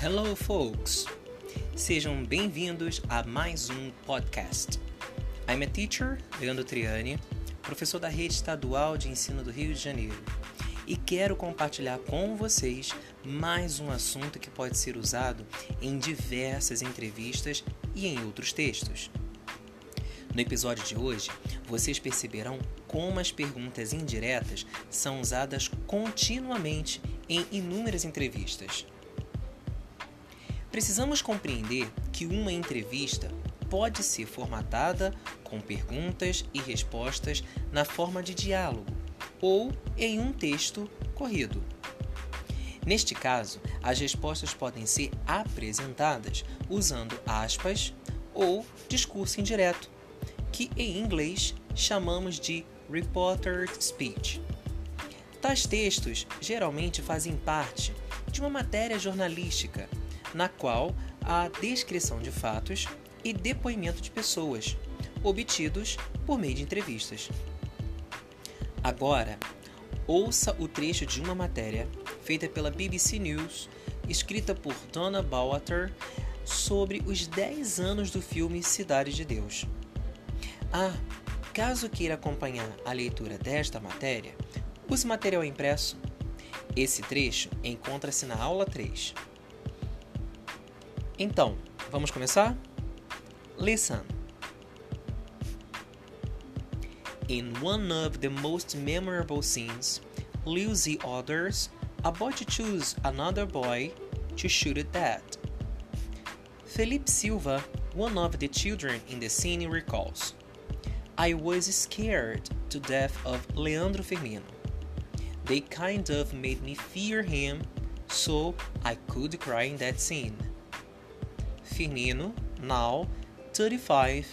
Hello, folks! Sejam bem-vindos a mais um podcast. I'm a teacher, Leandro Triani, professor da Rede Estadual de Ensino do Rio de Janeiro, e quero compartilhar com vocês mais um assunto que pode ser usado em diversas entrevistas e em outros textos. No episódio de hoje, vocês perceberão como as perguntas indiretas são usadas continuamente em inúmeras entrevistas. Precisamos compreender que uma entrevista pode ser formatada com perguntas e respostas na forma de diálogo ou em um texto corrido. Neste caso, as respostas podem ser apresentadas usando aspas ou discurso indireto, que em inglês chamamos de reported speech. Tais textos geralmente fazem parte de uma matéria jornalística, na qual há descrição de fatos e depoimento de pessoas, obtidos por meio de entrevistas. Agora, ouça o trecho de uma matéria feita pela BBC News, escrita por Donna Bauer, sobre os 10 anos do filme Cidade de Deus. Ah, caso queira acompanhar a leitura desta matéria, use material impresso. Esse trecho encontra-se na aula 3. Então, vamos começar? Listen. In one of the most memorable scenes, Lucy orders a boy to choose another boy to shoot it dead. Felipe Silva, one of the children in the scene, recalls I was scared to death of Leandro Firmino. They kind of made me fear him, so I could cry in that scene. Firmino, now 35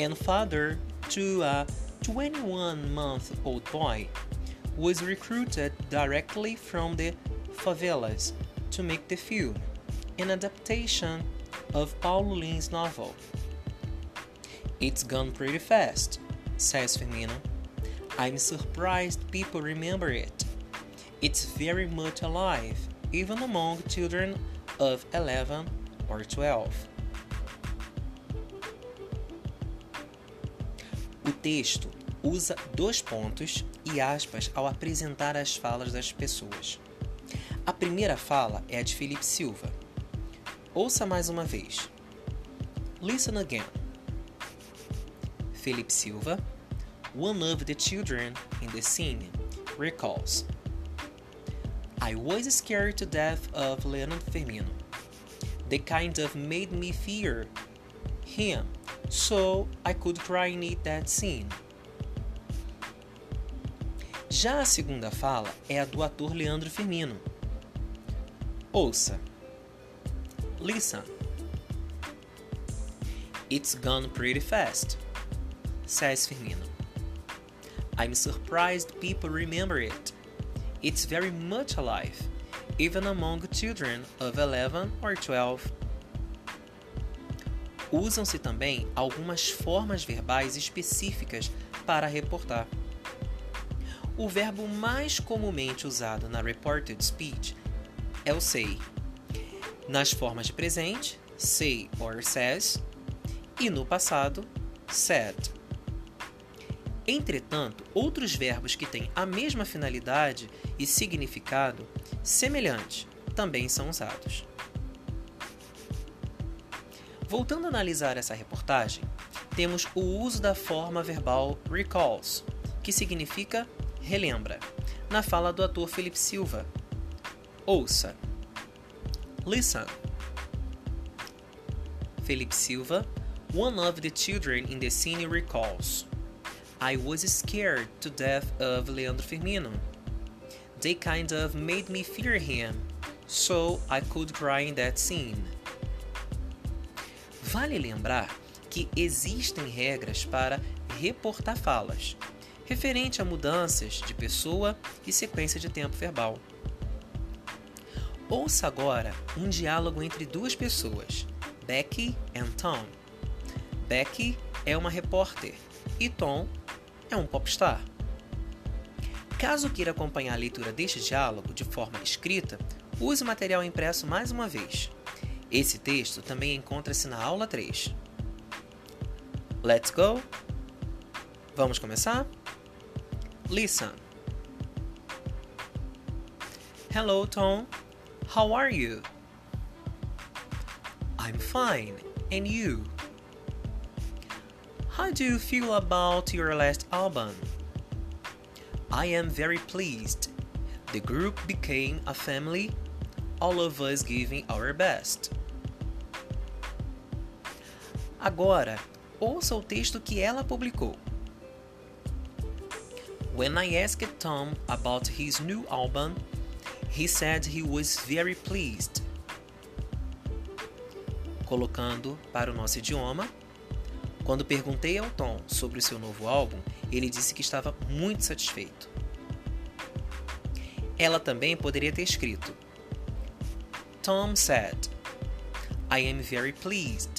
and father to a 21 month old boy, was recruited directly from the favelas to make the film, an adaptation of Paulo Lin's novel. It's gone pretty fast, says Firmino. I'm surprised people remember it. It's very much alive, even among children of 11 or 12. O texto usa dois pontos e aspas ao apresentar as falas das pessoas. A primeira fala é a de Felipe Silva. Ouça mais uma vez. Listen again. Felipe Silva, one of the children in the scene, recalls I was scared to death of Leonard Firmino. They kind of made me fear him so I could cry in that scene. Já a segunda fala é a do ator Leandro Firmino. Ouça. Listen. It's gone pretty fast, says Firmino. I'm surprised people remember it. It's very much alive, even among children of 11 or 12 Usam-se também algumas formas verbais específicas para reportar. O verbo mais comumente usado na reported speech é o say. Nas formas de presente, say or says, e no passado, said. Entretanto, outros verbos que têm a mesma finalidade e significado semelhante também são usados. Voltando a analisar essa reportagem, temos o uso da forma verbal recalls, que significa relembra, na fala do ator Felipe Silva. Ouça. Listen. Felipe Silva, one of the children in the scene recalls. I was scared to death of Leandro Firmino. They kind of made me fear him, so I could cry in that scene. Vale lembrar que existem regras para reportar falas, referente a mudanças de pessoa e sequência de tempo verbal. Ouça agora um diálogo entre duas pessoas, Becky e Tom. Becky é uma repórter e Tom é um popstar. Caso queira acompanhar a leitura deste diálogo de forma escrita, use o material impresso mais uma vez. Esse texto também encontra-se na aula 3. Let's go! Vamos começar? Listen. Hello, Tom. How are you? I'm fine. And you? How do you feel about your last album? I am very pleased. The group became a family, all of us giving our best. Agora, ouça o texto que ela publicou. When I asked Tom about his new album, he said he was very pleased. Colocando para o nosso idioma, quando perguntei ao Tom sobre o seu novo álbum, ele disse que estava muito satisfeito. Ela também poderia ter escrito: Tom said, I am very pleased.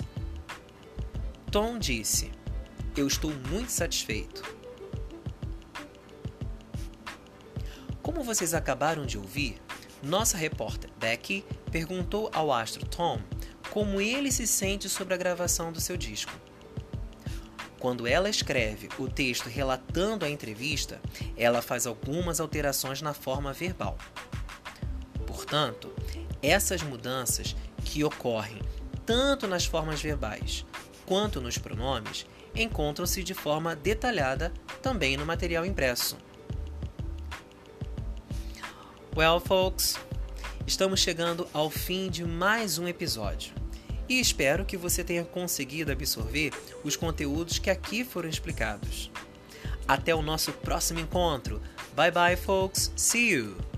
Tom disse: Eu estou muito satisfeito. Como vocês acabaram de ouvir, nossa repórter Becky perguntou ao astro Tom como ele se sente sobre a gravação do seu disco. Quando ela escreve o texto relatando a entrevista, ela faz algumas alterações na forma verbal. Portanto, essas mudanças que ocorrem tanto nas formas verbais quanto nos pronomes encontram-se de forma detalhada também no material impresso. Well, folks, estamos chegando ao fim de mais um episódio e espero que você tenha conseguido absorver os conteúdos que aqui foram explicados. Até o nosso próximo encontro. Bye bye, folks. See you.